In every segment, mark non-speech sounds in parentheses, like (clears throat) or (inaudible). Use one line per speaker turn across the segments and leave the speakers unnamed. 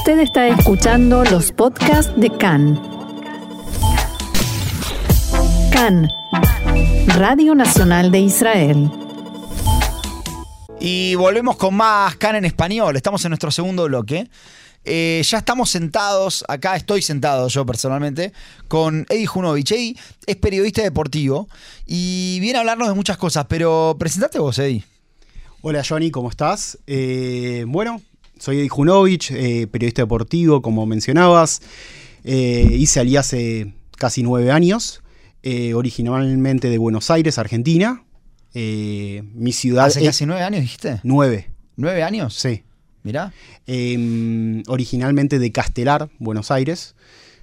Usted está escuchando los podcasts de CAN. CAN, Radio Nacional de Israel.
Y volvemos con más CAN en español. Estamos en nuestro segundo bloque. Eh, ya estamos sentados, acá estoy sentado yo personalmente, con Eddie Junovich. Eddie es periodista deportivo y viene a hablarnos de muchas cosas, pero presentate vos, Eddie.
Hola Johnny, ¿cómo estás? Eh, bueno, soy Eddie Junovich, eh, periodista deportivo, como mencionabas. hice allí hace casi nueve años, originalmente de Buenos Aires, Argentina. mi ciudad.
¿Hace casi nueve años dijiste?
Nueve.
¿Nueve años?
Sí.
Mirá.
Em, originalmente de Castelar, Buenos Aires.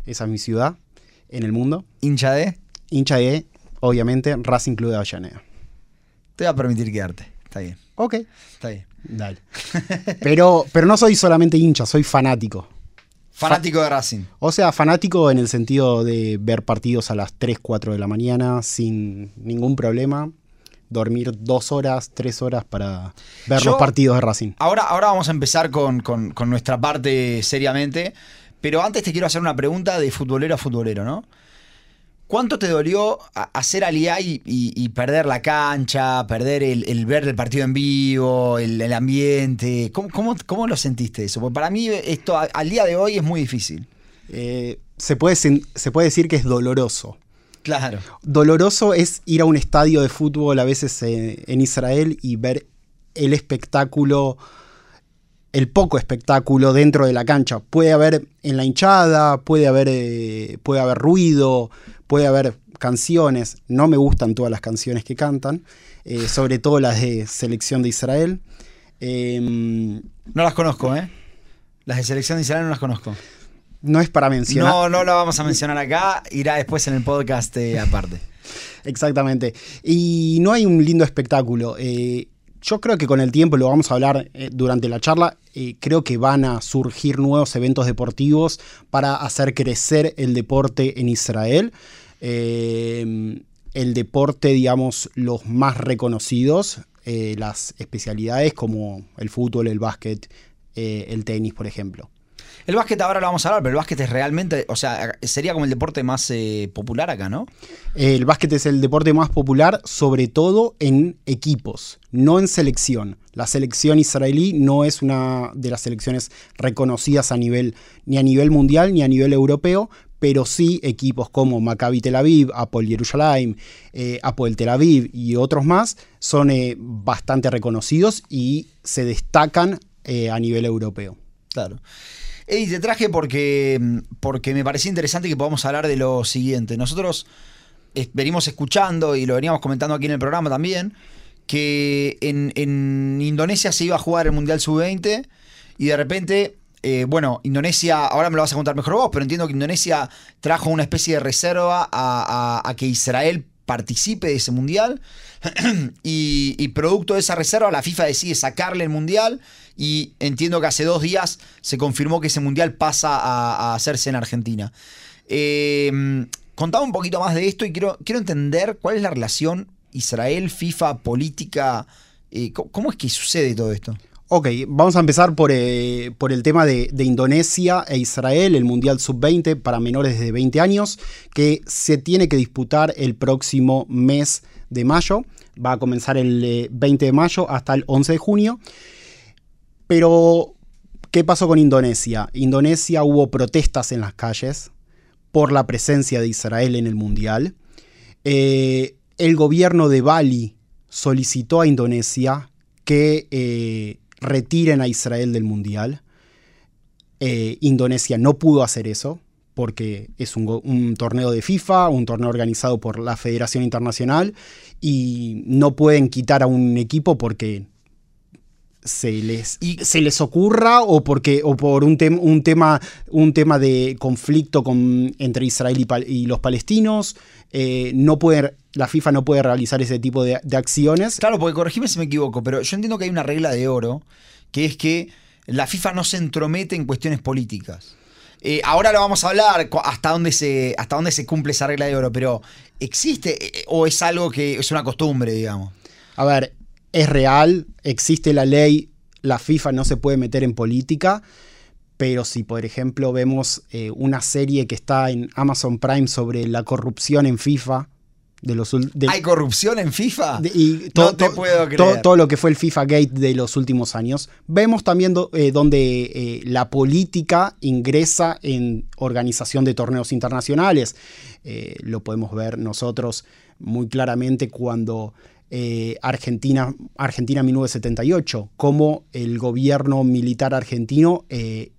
Esa es mi ciudad en el mundo.
¿Hincha de?
Hincha de, obviamente, Racing Club de Avellaneda.
Te voy a permitir quedarte. Está bien.
Ok.
Está bien.
Dale. (laughs) pero, pero no soy solamente hincha, soy fanático.
Fanático de Racing.
O sea, fanático en el sentido de ver partidos a las 3, 4 de la mañana sin ningún problema dormir dos horas, tres horas para ver los partidos de Racing.
Ahora, ahora vamos a empezar con, nuestra parte seriamente, pero antes te quiero hacer una pregunta de futbolero a futbolero, ¿no? ¿Cuánto te dolió hacer aliá y, y, perder la cancha, perder el, ver el partido en vivo, el, ambiente? ¿Cómo, cómo, lo sentiste eso? Porque para mí esto al día de hoy es muy difícil.
Eh, se, puede, se puede decir que es doloroso.
Claro.
Doloroso es ir a un estadio de fútbol a veces en Israel y ver el espectáculo, el poco espectáculo dentro de la cancha. Puede haber en la hinchada, puede haber, eh, puede haber ruido, puede haber canciones. No me gustan todas las canciones que cantan, eh, sobre todo las de selección de Israel.
Em, no las conozco, ¿eh? Las de selección de Israel no las conozco
no es para mencionar.
No, no lo vamos a mencionar acá, irá después en el podcast eh, aparte. (laughs)
Exactamente. Y no hay un lindo espectáculo. Eh, yo creo que con el tiempo, lo vamos a hablar eh, durante la charla, creo que van a surgir nuevos eventos deportivos para hacer crecer el deporte en Israel. el deporte, digamos, los más reconocidos, las especialidades como el fútbol, el básquet, el tenis, por ejemplo.
El básquet ahora lo vamos a hablar, pero el básquet es realmente, o sea, sería como el deporte más eh, popular acá, ¿no?
El básquet es el deporte más popular, sobre todo en equipos, no en selección. La selección israelí no es una de las selecciones reconocidas a nivel, ni a nivel mundial ni a nivel europeo, pero sí equipos como Maccabi Tel Aviv, Apol Jerusalem, eh, Apol Tel Aviv y otros más son eh, bastante reconocidos y se destacan a nivel europeo.
Claro. Eddie, te traje porque, porque me parecía interesante que podamos hablar de lo siguiente. Nosotros venimos escuchando y lo veníamos comentando aquí en el programa también, que en, Indonesia se iba a jugar el Mundial Sub-20 y de repente eh, bueno, Indonesia, ahora me lo vas a contar mejor vos, pero entiendo que Indonesia trajo una especie de reserva a, que Israel participe de ese mundial (clears throat) y, producto de esa reserva la FIFA decide sacarle el mundial y entiendo que hace dos días se confirmó que ese mundial pasa a, hacerse en Argentina. Eh, contaba un poquito más de esto y quiero, quiero entender cuál es la relación Israel, FIFA, política. Eh, ¿Cómo es que sucede todo esto?
Ok, vamos a empezar por, eh, el tema de, Indonesia e Israel, el Mundial Sub-20 para menores de 20 años, que se tiene que disputar el próximo mes de mayo. Va a comenzar el 20 de mayo hasta el 11 de junio. Pero, ¿qué pasó con Indonesia? Indonesia hubo protestas en las calles por la presencia de Israel en el Mundial. Eh, el gobierno de Bali solicitó a Indonesia que eh, retiren a Israel del Mundial. Eh, Indonesia no pudo hacer eso porque es un, un, torneo de FIFA, un torneo organizado por la Federación Internacional y no pueden quitar a un equipo porque se les, se les ocurra o, porque, o por un, un, tema, un tema de conflicto con, entre Israel y, los palestinos. Eh, no puede, la FIFA no puede realizar ese tipo de, acciones.
Claro, porque corregime si me equivoco, pero yo entiendo que hay una regla de oro, que es que la FIFA no se entromete en cuestiones políticas. Eh, ahora lo vamos a hablar hasta dónde, se, hasta dónde se cumple esa regla de oro, pero ¿existe eh, o es algo que es una costumbre, digamos?
A ver, es real, existe la ley, la FIFA no se puede meter en política, pero si por ejemplo vemos eh, una serie que está en Amazon Prime sobre la corrupción en FIFA, de los, de,
¿Hay corrupción en FIFA?
de- y
no
to-
te
to-
puedo
to-
creer.
todo lo que fue el FIFA Gate de los últimos años. Vemos también do- eh, donde eh, la política ingresa en organización de torneos internacionales. Eh, lo podemos ver nosotros muy claramente cuando Argentina, Argentina 1978, cómo el gobierno militar argentino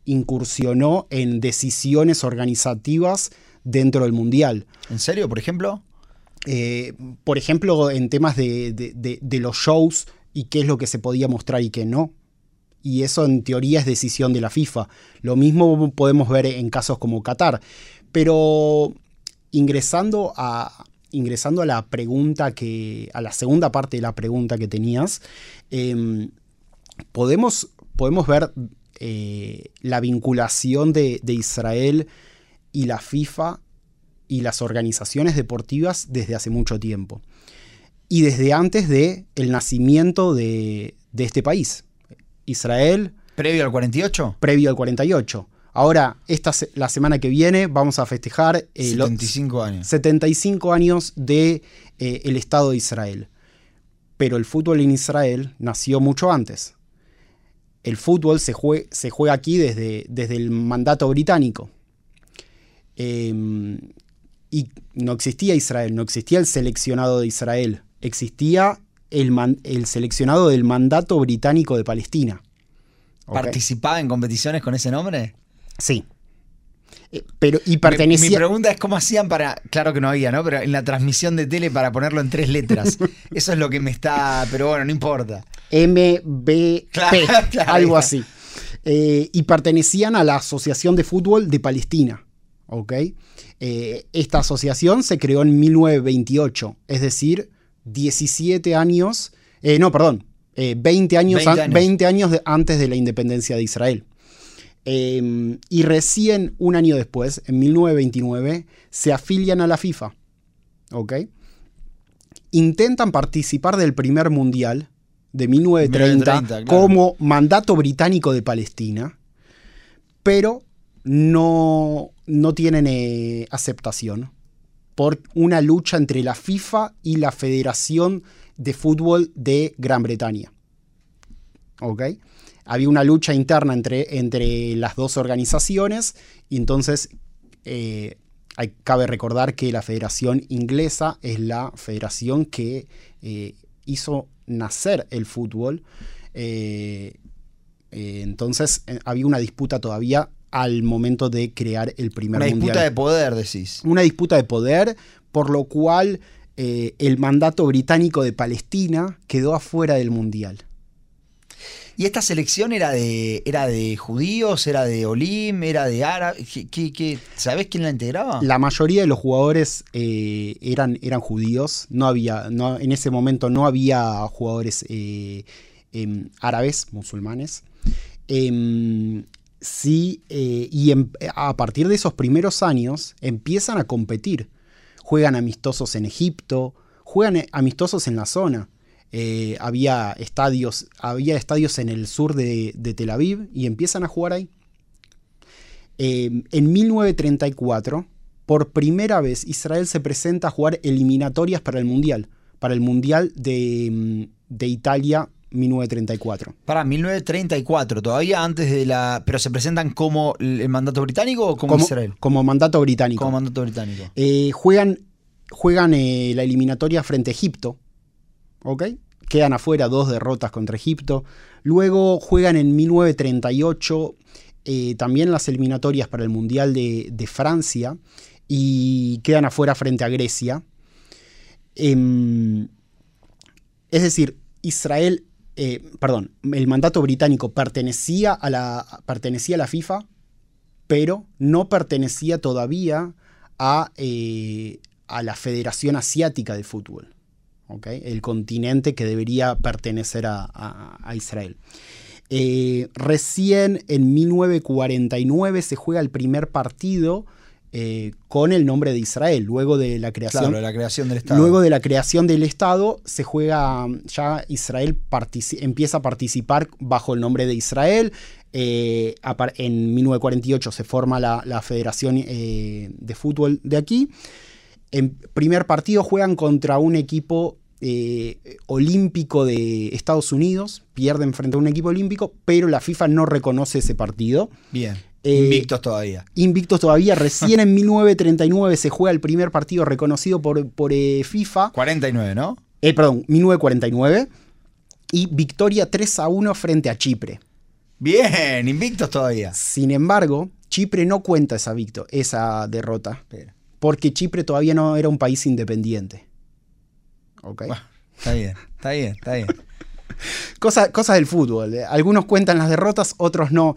incursionó en decisiones organizativas dentro del Mundial.
¿En serio, por ejemplo?
Eh, por ejemplo, en temas de, los shows y qué es lo que se podía mostrar y qué no. Y eso en teoría es decisión de la FIFA. Lo mismo podemos ver en casos como Qatar. Pero ingresando a, ingresando a la pregunta que. a la segunda parte de la pregunta que tenías. em, podemos, podemos ver eh, la vinculación de Israel y la FIFA y las organizaciones deportivas desde hace mucho tiempo. Y desde antes de el nacimiento de, de este país. Israel,
¿Previo al 48?
previo al 48. Ahora, esta, la semana que viene vamos a festejar eh, los
75 años.
75 años de eh, el Estado de Israel. Pero el fútbol en Israel nació mucho antes. El fútbol se, jue- se juega aquí desde, desde el mandato británico. Eh, y no existía Israel, no existía el seleccionado de Israel. Existía el, man- el seleccionado del mandato británico de Palestina.
¿Participaba en competiciones con ese nombre?
Sí. Eh, pero, y
Mi- Mi,
pertenecía.
pregunta es cómo hacían para, claro que no había, ¿no? Pero en la transmisión de tele para ponerlo en tres letras. (laughs) Eso es lo que me está, pero bueno, no importa.
MBP,
Claro, (laughs) claro,
algo así. Eh, y pertenecían a la Asociación de Fútbol de Palestina. ¿Ok? Eh, esta asociación se creó en 1928, es decir, 17 años, eh, no, perdón, eh, 20 años,
20
an-
años.
20 años de- antes de la independencia de Israel. Eh, y recién un año después, en 1929, se afilian a la FIFA. ¿ok? Intentan participar del primer mundial de 1930
1930, claro.
como mandato británico de Palestina, pero no, no tienen eh, aceptación por una lucha entre la FIFA y la Federación de Fútbol de Gran Bretaña. ¿Ok? Había una lucha interna entre, entre las dos organizaciones y entonces eh, hay- cabe recordar que la Federación Inglesa es la federación que eh, hizo nacer el fútbol. Entonces había una disputa todavía al momento de crear el primer
Una
mundial
disputa de poder, decís.
una disputa de poder, por lo cual eh, el mandato británico de Palestina quedó afuera del mundial.
¿Y esta selección era de, era de judíos, era de Olim, era de árabes? ¿Qué, qué, qué- sabés quién la integraba?
La mayoría de los jugadores eh, eran, eran judíos, no había, no, en ese momento no había jugadores eh, em, árabes, musulmanes. Em, sí, eh, y em- a partir de esos primeros años empiezan a competir. Juegan amistosos en Egipto, juegan eh, amistosos en la zona. Eh, había, estadios, había estadios en el sur de, de Tel Aviv y empiezan a jugar ahí. Eh, en 1934, por primera vez, Israel se presenta a jugar eliminatorias para el Mundial, para el Mundial de, mm, de Italia 1934.
Para 1934, todavía antes de la. ¿Pero se presentan como el mandato británico o como,
Como,
Israel?
como mandato británico.
Como mandato británico.
Eh, juegan juegan eh, la eliminatoria frente a Egipto. ¿Ok? Quedan afuera dos derrotas contra Egipto. Luego juegan en 1938 eh, también las eliminatorias para el Mundial de, de Francia y quedan afuera frente a Grecia. Em, es decir, Israel, eh, perdón, el mandato británico pertenecía a, la, pertenecía a la FIFA, pero no pertenecía todavía a, eh, a la Federación Asiática de Fútbol, ¿ok? el continente que debería pertenecer a, a- a Israel. Eh, recién en 1949 se juega el primer partido eh, con el nombre de Israel, luego de la creación.
Claro, la creación del Estado.
Luego de la creación del Estado, se juega, ya Israel empieza a participar bajo el nombre de Israel. Eh, en 1948 se forma la, la Federación eh, de Fútbol de aquí. En primer partido juegan contra un equipo eh, olímpico de Estados Unidos, pierden frente a un equipo olímpico, pero la FIFA no reconoce ese partido.
Bien.
Eh,
Invictos todavía.
Invictos todavía, recién en (laughs) 1939 se juega el primer partido reconocido por, por eh, FIFA.
49, ¿no?
Eh, perdón, 1949. Y victoria 3 a 1 frente a Chipre.
Bien, invictos todavía.
Sin embargo, Chipre no cuenta esa, victo esa derrota. Porque Chipre todavía no era un país independiente. ¿Ok?
Bueno, está bien, está bien, está bien. (laughs)
Cosa- cosas del fútbol. eh. Algunos cuentan las derrotas, otros no.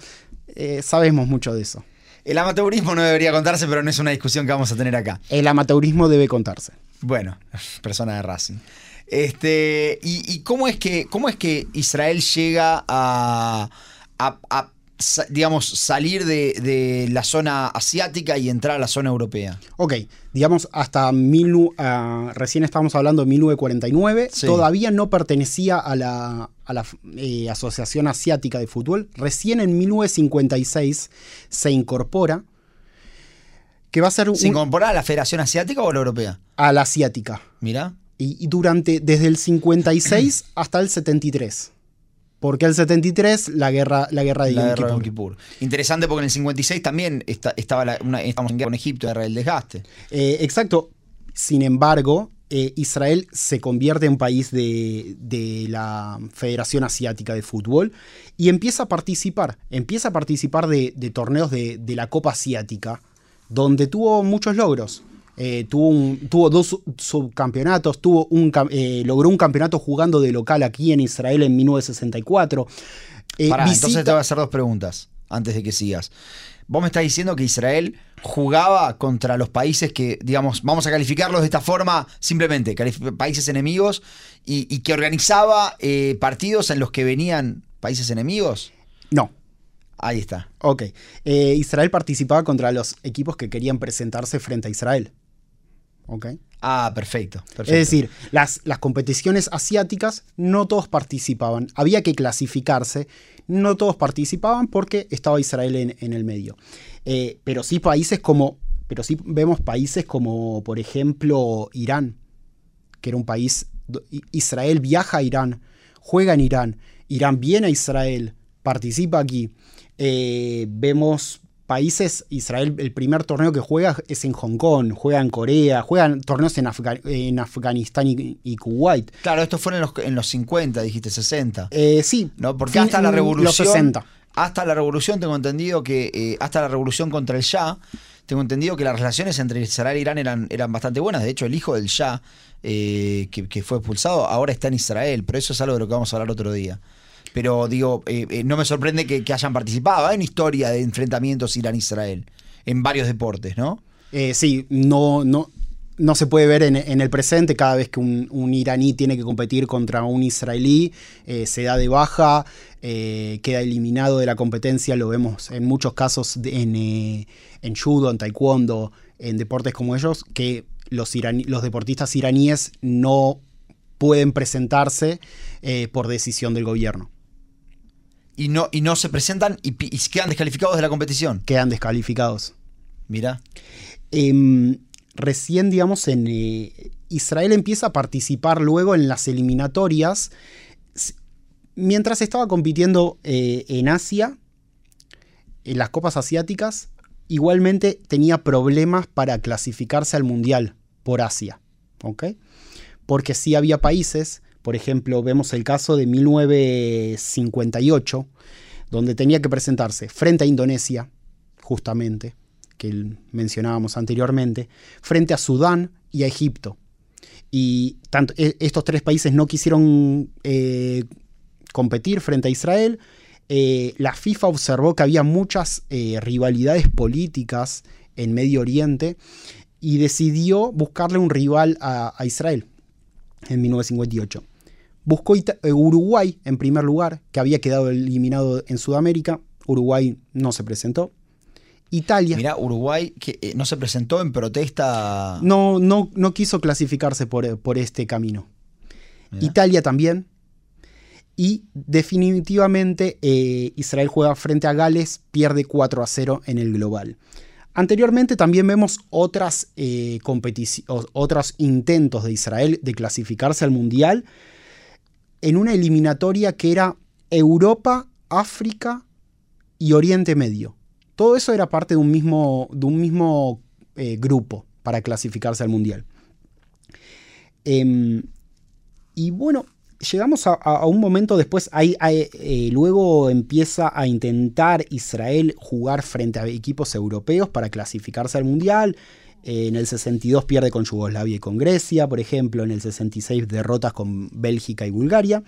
Eh, sabemos mucho de eso.
El amateurismo no debería contarse, pero no es una discusión que vamos a tener acá.
El amateurismo debe contarse.
Bueno, (laughs) persona de Racing. Este, y, y cómo es que cómo es que Israel llega a, a- a, sa- digamos, salir de, de la zona asiática y entrar a la zona europea?
Ok, digamos, hasta mil, ah, recién estábamos hablando de 1949,
Sí.
todavía no pertenecía a la, a la eh, Asociación Asiática de Fútbol. Recién en 1956 se incorpora, que va a ser un-
¿Se incorpora a la Federación Asiática o a la Europea?
a la asiática.
Mira.
Y, y durante, desde el 56 hasta el 73. Porque el 73, la guerra, la guerra de
La
Yom
guerra de Yom
Kippur.
Kippur. Interesante porque en el 56 también está- estaba la- una- estamos en guerra con Egipto, guerra del desgaste.
Eh, exacto. Sin embargo, eh, Israel se convierte en país de, de la Federación Asiática de Fútbol y empieza a participar. Empieza a participar de, de torneos de, de la Copa Asiática, donde tuvo muchos logros. Eh, tuvo, un- tuvo dos su- subcampeonatos, tuvo un, eh, logró un campeonato jugando de local aquí en Israel en 1964. Eh,
Pará,
visita-
entonces te voy a hacer dos preguntas antes de que sigas. Vos me estás diciendo que Israel jugaba contra los países que, digamos, vamos a calificarlos de esta forma simplemente, países enemigos, y, y que organizaba eh, partidos en los que venían países enemigos.
No,
Ahí está.
Ok. Eh, Israel participaba contra los equipos que querían presentarse frente a Israel.
Ah, perfecto. perfecto.
Es decir, las, las competiciones asiáticas no todos participaban. Había que clasificarse. No todos participaban porque estaba Israel en, en el medio. Eh, pero sí países como. Pero sí vemos países como, por ejemplo, Irán, que era un país. Israel viaja a Irán, juega en Irán, Irán viene a Israel, participa aquí. Eh, vemos países, Israel, el primer torneo que juega es en Hong Kong, juega en Corea, juegan torneos en, Afga- en Afganistán y, y Kuwait.
Claro, esto fue en los, en los 50, dijiste 60.
Eh, sí,
¿no? Porque
fin-
hasta la revolución.
Los 60.
Hasta la revolución tengo entendido que. eh, hasta la revolución contra el Shah. Tengo entendido que las relaciones entre Israel e Irán eran, eran bastante buenas. De hecho, el hijo del Shah, eh, que, que fue expulsado, ahora está en Israel. Pero eso es algo de lo que vamos a hablar otro día. Pero digo, eh, eh, no me sorprende que, hayan participado. Hay una historia de enfrentamientos Irán-Israel en varios deportes, ¿no?
Eh, sí, no, no, se puede ver en, en el presente cada vez que un, iraní tiene que competir contra un israelí, eh, se da de baja, eh, queda eliminado de la competencia, lo vemos en muchos casos en, eh, en judo, en taekwondo, en deportes como ellos, que los, iraní- los deportistas iraníes no pueden presentarse eh, por decisión del gobierno,
Y no, y no se presentan y, quedan descalificados de la competición.
quedan descalificados.
Mira.
Em, recién, digamos, en eh, Israel empieza a participar luego en las eliminatorias. Mientras estaba compitiendo eh, en Asia, en las copas asiáticas, igualmente tenía problemas para clasificarse al Mundial por Asia. ¿ok? Porque sí había países, por ejemplo, vemos el caso de 1958, donde tenía que presentarse frente a Indonesia, justamente, que mencionábamos anteriormente, frente a Sudán y a Egipto. Y tanto, e- estos tres países no quisieron eh, competir frente a Israel. Eh, la FIFA observó que había muchas eh, rivalidades políticas en Medio Oriente y decidió buscarle un rival a Israel en 1958. Buscó Ita- eh, Uruguay en primer lugar, que había quedado eliminado en Sudamérica. Uruguay no se presentó. Italia
Mira, Uruguay que eh, no se presentó en protesta.
no, no, no quiso clasificarse por, por este camino.
Mirá.
Italia también. Y definitivamente eh, Israel juega frente a Gales, pierde 4 a 0 en el global. Anteriormente también vemos otras, eh, otros intentos de Israel de clasificarse al Mundial en una eliminatoria que era Europa, África y Oriente Medio. Todo eso era parte de un mismo, de un mismo eh, grupo para clasificarse al Mundial. Em, y bueno, llegamos a, un momento después, eh, luego empieza a intentar Israel jugar frente a equipos europeos para clasificarse al Mundial. Eh, en el 62 pierde con Yugoslavia y con Grecia, por ejemplo. En el 66 derrotas con Bélgica y Bulgaria.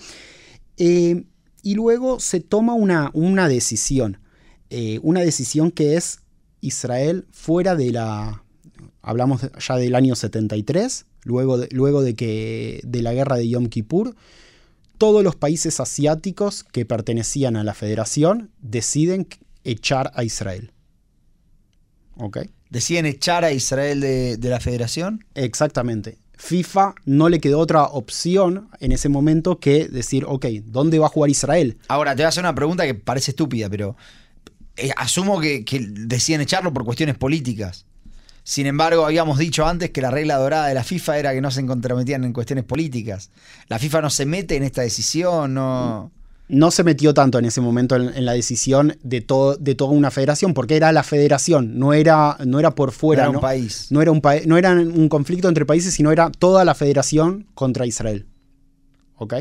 Eh, y luego se toma una, una decisión. una decisión que es Israel fuera de la... Hablamos ya del año 73, luego luego de, que, de la guerra de Yom Kippur todos los países asiáticos que pertenecían a la federación deciden echar a Israel.
¿Ok? ¿Deciden echar a Israel de, la federación?
Exactamente. FIFA no le quedó otra opción en ese momento que decir, ok, ¿dónde va a jugar Israel?
Ahora, te voy a hacer una pregunta que parece estúpida, pero eh, asumo que, que deciden echarlo por cuestiones políticas. Sin embargo, habíamos dicho antes que la regla dorada de la FIFA era que no se comprometían en cuestiones políticas. La FIFA no se mete en esta decisión, no...
No se metió tanto en ese momento en, la decisión de, todo, de toda una federación, porque era la federación, no era, no era por fuera.
No era un país.
No era un, no era un conflicto entre países, sino era toda la federación contra Israel. ¿Ok?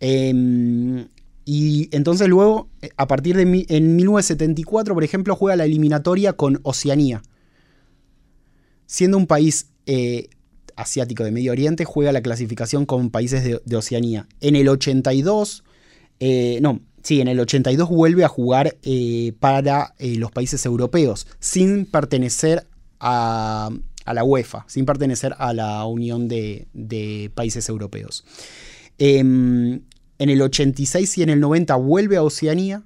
Em, y entonces luego, a partir de en 1974, por ejemplo, juega la eliminatoria con Oceanía siendo un país eh, asiático de Medio Oriente, juega la clasificación con países de, Oceanía. En el 82, eh, no, sí, en el 82 vuelve a jugar eh, para los países europeos, sin pertenecer a, la UEFA, sin pertenecer a la Unión de, Países Europeos. Em, en el 86 y en el 90 vuelve a Oceanía,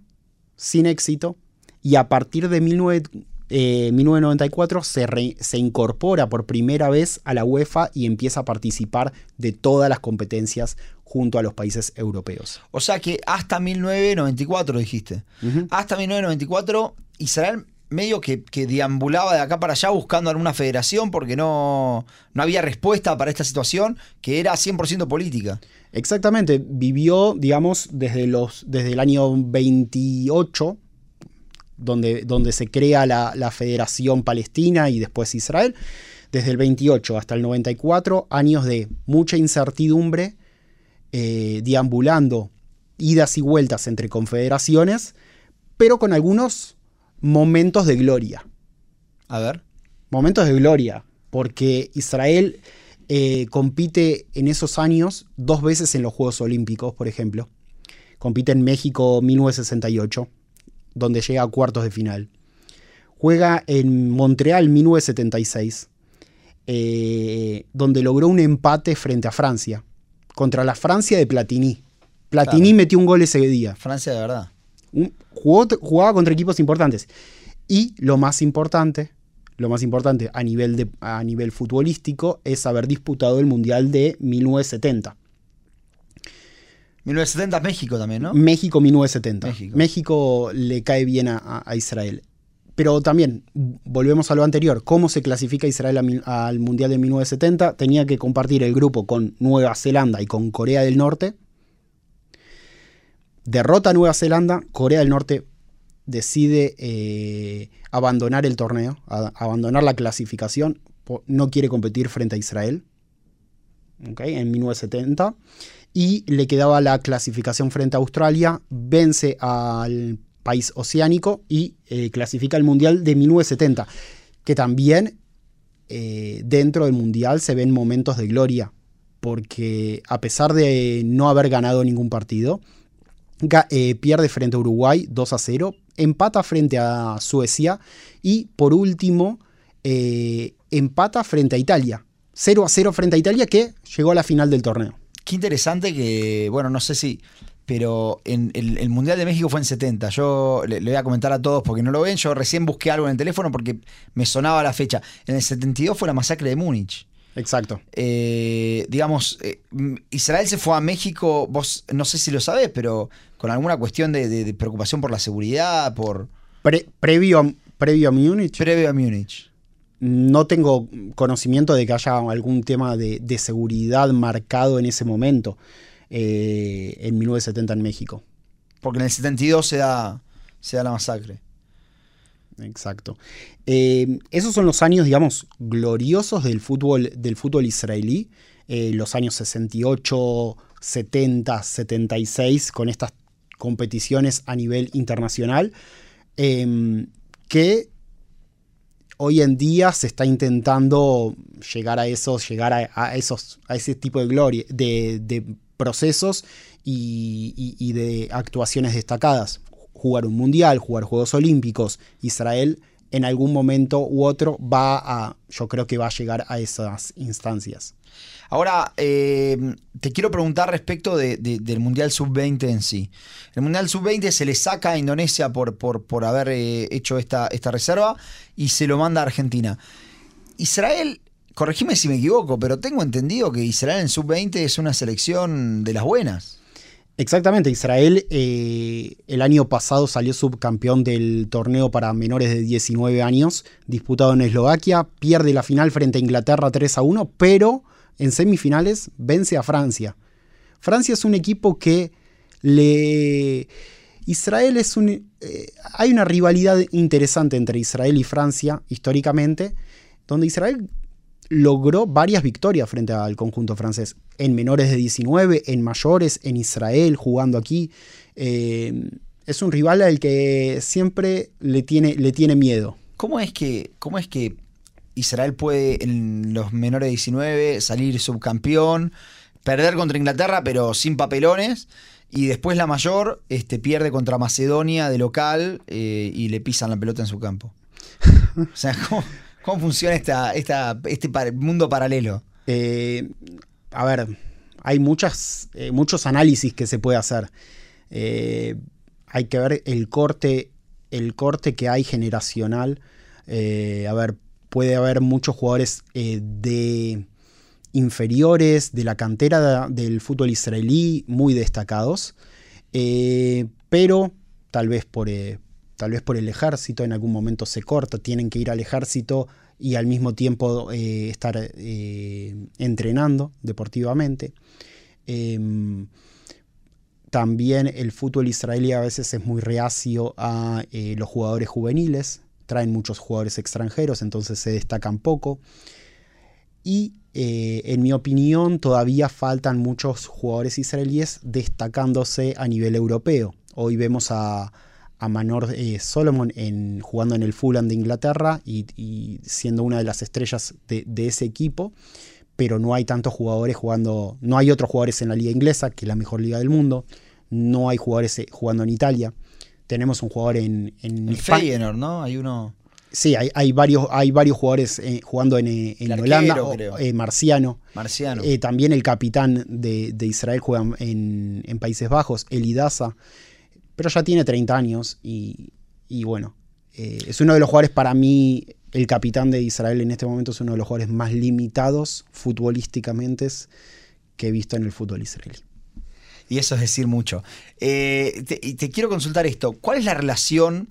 sin éxito, y a partir de 19, 1994 eh, se, incorpora por primera vez a la UEFA y empieza a participar de todas las competencias junto a los países europeos.
O sea que hasta 1994 dijiste. Hasta 1994 Israel medio que, que, deambulaba de acá para allá buscando alguna federación porque no, no había respuesta para esta situación que era 100% política.
Exactamente, vivió, digamos, desde, los, desde el año 28 donde, donde se crea la, Federación Palestina y después Israel, desde el 28 hasta el 94, años de mucha incertidumbre, eh, deambulando idas y vueltas entre confederaciones, pero con algunos momentos de gloria.
A ver.
Momentos de gloria, porque Israel eh, compite en esos años dos veces en los Juegos Olímpicos, por ejemplo. Compite en México 1968 donde llega a cuartos de final. Juega en Montreal 1976, eh, donde logró un empate frente a Francia, contra la Francia de Platini. Platini metió un gol ese día.
Francia de verdad.
jugaba contra equipos importantes. Y lo más importante, lo más importante a nivel, de, a nivel futbolístico es haber disputado el Mundial de 1970.
1970 México también, ¿no?
México 1970. México, le cae bien a, Israel. Pero también, volvemos a lo anterior, ¿cómo se clasifica Israel al Mundial de 1970? Tenía que compartir el grupo con Nueva Zelanda y con Corea del Norte. Derrota a Nueva Zelanda, Corea del Norte decide eh, abandonar el torneo, abandonar la clasificación, no quiere competir frente a Israel. en 1970 y le quedaba la clasificación frente a Australia, vence al país oceánico y eh, clasifica el Mundial de 1970, que también eh, dentro del Mundial se ven momentos de gloria, porque a pesar de no haber ganado ningún partido, eh, pierde frente a Uruguay 2 a 0, empata frente a Suecia y por último empata frente a Italia. 0 a 0 frente a Italia que llegó a la final del torneo.
Qué interesante que, bueno, no sé si, pero en, el, Mundial de México fue en 70. Yo le, voy a comentar a todos porque no lo ven. Yo recién busqué algo en el teléfono porque me sonaba la fecha. En el 72 fue la masacre de Múnich.
Exacto.
Eh, digamos, eh, Israel se fue a México, vos no sé si lo sabés, pero con alguna cuestión de, preocupación por la seguridad, por...
previo, a, previo a Múnich.
Previo a Múnich.
No tengo conocimiento de que haya algún tema de, seguridad marcado en ese momento, eh, en 1970 en México.
Porque en el 72 se da, se da la masacre.
Exacto. Eh, esos son los años, digamos, gloriosos del fútbol, del fútbol israelí. Eh, los años 68, 70, 76, con estas competiciones a nivel internacional, que hoy en día se está intentando llegar a esos, llegar a, esos, a ese tipo de gloria, de, procesos y, de actuaciones destacadas. Jugar un mundial, jugar Juegos Olímpicos, Israel en algún momento u otro va a, yo creo que va a llegar a esas instancias.
Ahora, eh, te quiero preguntar respecto del Mundial Sub-20 en sí. El Mundial Sub-20 se le saca a Indonesia por, por, haber eh, hecho esta, esta reserva y se lo manda a Argentina. Israel, corregime si me equivoco, pero tengo entendido que Israel en Sub-20 es una selección de las buenas.
Exactamente, Israel eh, el año pasado salió subcampeón del torneo para menores de 19 años, disputado en Eslovaquia, pierde la final frente a Inglaterra 3 a 1, pero en semifinales vence a Francia. Francia es un equipo que le... Israel es un... Eh, hay una rivalidad interesante entre Israel y Francia históricamente, donde Israel logró varias victorias frente al conjunto francés, en menores de 19, en mayores, en Israel, jugando aquí. Eh, es un rival al que siempre le tiene, le tiene miedo.
¿Cómo es, que, ¿Cómo es que Israel puede en los menores de 19 salir subcampeón, perder contra Inglaterra pero sin papelones? Y después la mayor este, pierde contra Macedonia de local eh, y le pisan la pelota en su campo. (laughs) o sea, ¿cómo? ¿Cómo funciona esta, este mundo paralelo?
Eh, a ver, hay eh, muchos análisis que se puede hacer. Eh, hay que ver el corte, el corte que hay generacional. a ver, puede haber muchos jugadores de inferiores de la cantera del fútbol israelí muy destacados, pero tal vez por, tal vez por el ejército, en algún momento se corta, tienen que ir al ejército y al mismo tiempo eh, estar eh, entrenando deportivamente. Em, también el fútbol israelí a veces es muy reacio a eh, los jugadores juveniles, traen muchos jugadores extranjeros, entonces se destacan poco. Y en mi opinión todavía faltan muchos jugadores israelíes destacándose a nivel europeo. Hoy vemos a, a Manor eh, Solomon en, jugando en el Fulham de Inglaterra y, siendo una de las estrellas de, ese equipo, pero no hay tantos jugadores jugando, no hay otros jugadores en la liga inglesa, que es la mejor liga del mundo, no hay jugadores eh, jugando en Italia, tenemos un jugador en... En
el Feyenoord, ¿no? Hay uno...
Sí, hay, varios, hay varios jugadores eh, jugando en, Holanda. Marciano.
Marciano.
también el capitán de, Israel juega en, en, Países Bajos, Elidaza pero ya tiene 30 años y, bueno, eh, es uno de los jugadores para mí, el capitán de Israel en este momento es uno de los jugadores más limitados futbolísticamente que he visto en el fútbol israelí.
Y eso es decir mucho. Eh, te, te quiero consultar esto. ¿Cuál es la relación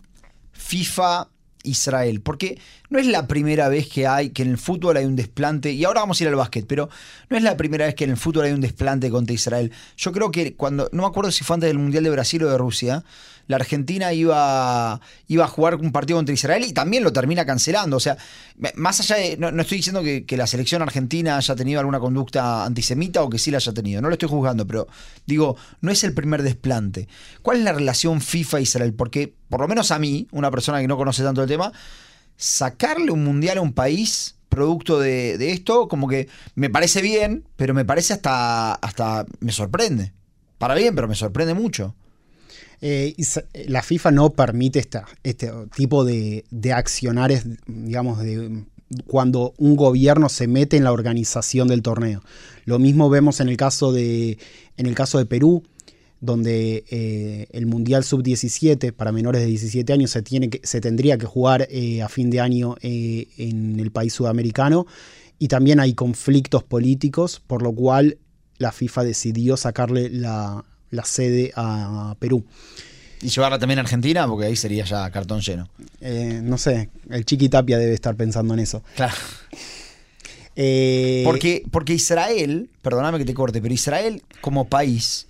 FIFA Israel, porque no es la primera vez que hay que en el fútbol hay un desplante, y ahora vamos a ir al básquet, pero no es la primera vez que en el fútbol hay un desplante contra Israel. Yo creo que cuando, no me acuerdo si fue antes del Mundial de Brasil o de Rusia, la Argentina iba, iba a jugar un partido contra Israel y también lo termina cancelando. O sea, más allá de. No, estoy diciendo que, la selección argentina haya tenido alguna conducta antisemita o que sí la haya tenido. No lo estoy juzgando, pero digo, no es el primer desplante. ¿Cuál es la relación FIFA-Israel? Porque, por lo menos a mí, una persona que no conoce tanto el tema, sacarle un mundial a un país producto de, de esto, como que me parece bien, pero me parece hasta, hasta me sorprende. Para bien, pero me sorprende mucho.
Eh, la FIFA no permite este tipo de, de accionares, digamos, de cuando un gobierno se mete en la organización del torneo. Lo mismo vemos en el caso de, en el caso de Perú, donde eh, el Mundial Sub-17 para menores de 17 años se, tiene que, se tendría que jugar eh, a fin de año en el país sudamericano y también hay conflictos políticos, por lo cual la FIFA decidió sacarle la, sede a Perú.
Y llevarla también a Argentina, porque ahí sería ya cartón lleno.
Eh, no sé, el Chiqui Tapia debe estar pensando en eso.
Claro. Eh, porque, porque Israel, perdóname que te corte, pero Israel como país,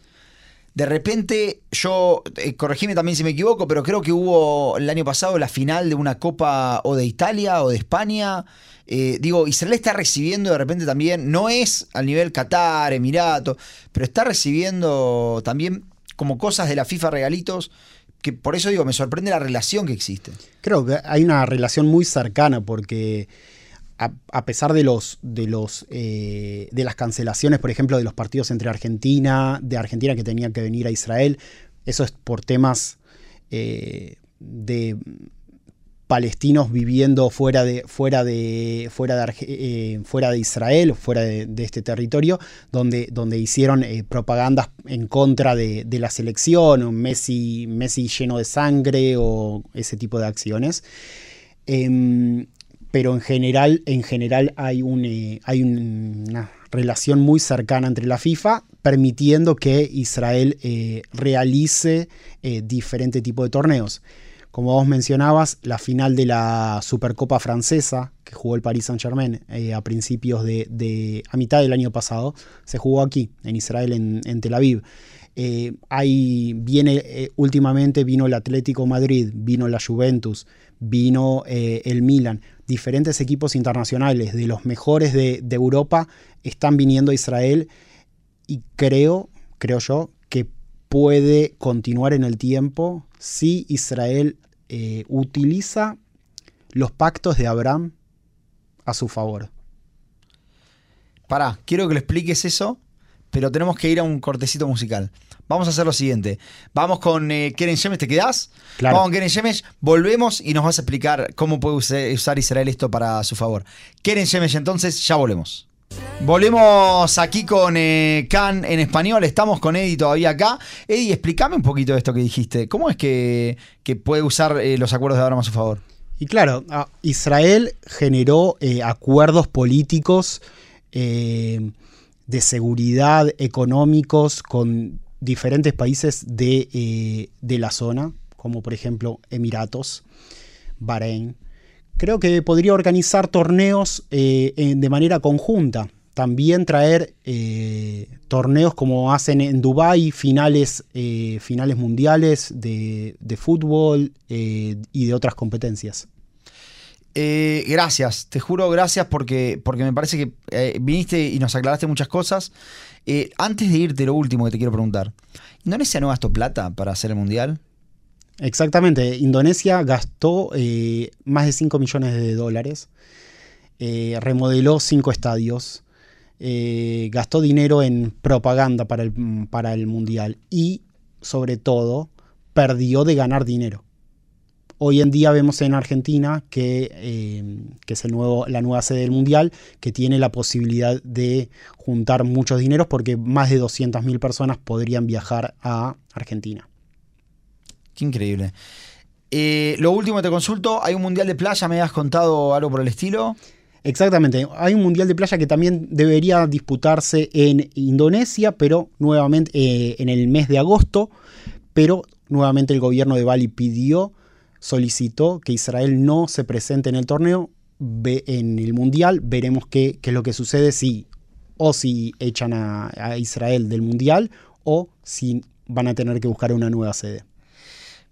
de repente yo, eh, corregime también si me equivoco, pero creo que hubo el año pasado la final de una Copa o de Italia o de España. Eh, digo, Israel está recibiendo de repente también, no es al nivel Qatar, Emirato, pero está recibiendo también como cosas de la FIFA regalitos que por eso digo, me sorprende la relación que existe.
Creo que hay una relación muy cercana porque a, pesar de los de los eh, de las cancelaciones, por ejemplo, de los partidos entre Argentina, de Argentina que tenían que venir a Israel, eso es por temas eh, de palestinos viviendo fuera de, fuera de, fuera de, eh, Israel, fuera de, este territorio, donde, donde hicieron propagandas en contra de, la selección, Messi, Messi lleno de sangre o ese tipo de acciones. Em, pero en general, en general hay, un, eh, hay una relación muy cercana entre la FIFA, permitiendo que Israel eh, realice eh, diferentes tipos de torneos. Como vos mencionabas, la final de la Supercopa francesa, que jugó el Paris Saint-Germain a principios de, a mitad del año pasado, se jugó aquí, en Israel, en, Tel Aviv. hay, viene, últimamente vino el Atlético Madrid, vino la Juventus, vino el Milan diferentes equipos internacionales de los mejores de, Europa están viniendo a Israel y creo, creo yo, que puede continuar en el tiempo si Israel eh, utiliza los pactos de Abraham a su favor.
Pará, quiero que le expliques eso, pero tenemos que ir a un cortecito musical. Vamos a hacer lo siguiente. Vamos con eh, Keren Shemesh, ¿te quedás? Vamos con Keren Shemesh, volvemos y nos vas a explicar cómo puede usar Israel esto para su favor. Keren Shemesh, entonces, ya volvemos. Volvemos aquí con eh, Khan en español. Estamos con Eddie todavía acá. Eddie, explícame un poquito de esto que dijiste. ¿Cómo es que, puede usar eh, los acuerdos de Abraham a su favor?
Y claro, Israel generó eh, acuerdos políticos de seguridad económicos con diferentes países eh, de, la zona, como por ejemplo Emiratos, Bahrein. Creo que podría organizar torneos eh, de manera conjunta. También traer eh, torneos como hacen en Dubái, finales, finales mundiales de, fútbol y de otras competencias.
gracias, te juro gracias porque, porque me parece que viniste y nos aclaraste muchas cosas. Eh, antes de irte, lo último que te quiero preguntar. ¿Indonesia no gastó plata para hacer el mundial?
Exactamente. Indonesia gastó eh, más de 5 millones de dólares. Eh, remodeló 5 estadios. gastó dinero en propaganda para el, para el mundial. Y, sobre todo, perdió de ganar dinero. Hoy en día vemos en Argentina que, eh, es el nuevo, la nueva sede del Mundial, que tiene la posibilidad de juntar muchos dineros porque más de 200.000 personas podrían viajar a Argentina.
Qué increíble. Eh, lo último te consulto, hay un Mundial de Playa, me has contado algo por el estilo.
Exactamente, hay un Mundial de Playa que también debería disputarse en Indonesia, pero nuevamente eh, en el mes de agosto, pero nuevamente el gobierno de Bali pidió solicitó que Israel no se presente en el torneo. en el Mundial veremos qué, es lo que sucede si o si echan a, Israel del Mundial o si van a tener que buscar una nueva sede.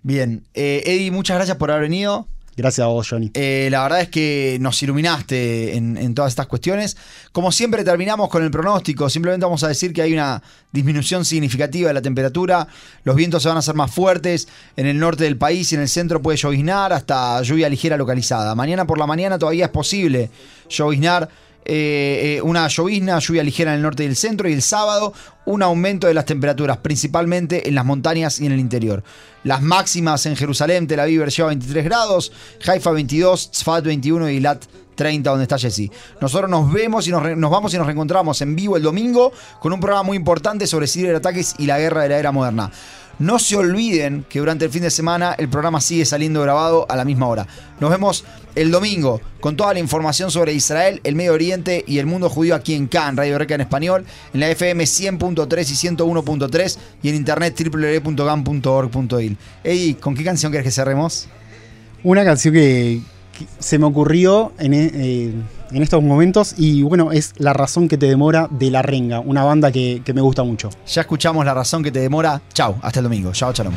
Bien, eh, Eddie, muchas gracias por haber venido.
Gracias a vos, Johnny.
Eh, la verdad es que nos iluminaste en, todas estas cuestiones. Como siempre terminamos con el pronóstico, simplemente vamos a decir que hay una disminución significativa de la temperatura, los vientos se van a hacer más fuertes, en el norte del país y en el centro puede lloviznar hasta lluvia ligera localizada. Mañana por la mañana todavía es posible lloviznar eh, eh, una llovizna, lluvia ligera en el norte y el centro, y el sábado un aumento de las temperaturas, principalmente en las montañas y en el interior. Las máximas en Jerusalén, Tel Aviv, lleva 23 grados, Haifa 22, Tzfat 21 y Lat 30, donde está Jesse. Nosotros nos vemos y nos, vamos y nos reencontramos en vivo el domingo con un programa muy importante sobre ciberataques y la guerra de la era moderna. No se olviden que durante el fin de semana el programa sigue saliendo grabado a la misma hora. Nos vemos el domingo con toda la información sobre Israel, el Medio Oriente y el mundo judío aquí en Cannes, Radio Reca en español, en la FM 100.3 y 101.3 y en internet www.gam.org.il. Ey, ¿con qué canción querés que cerremos?
Una canción que, se me ocurrió en, eh, en, estos momentos y bueno, es La razón que te demora de La Renga, una banda que, que me gusta mucho.
Ya escuchamos La razón que te demora. Chau, hasta el domingo. Chao, chalón.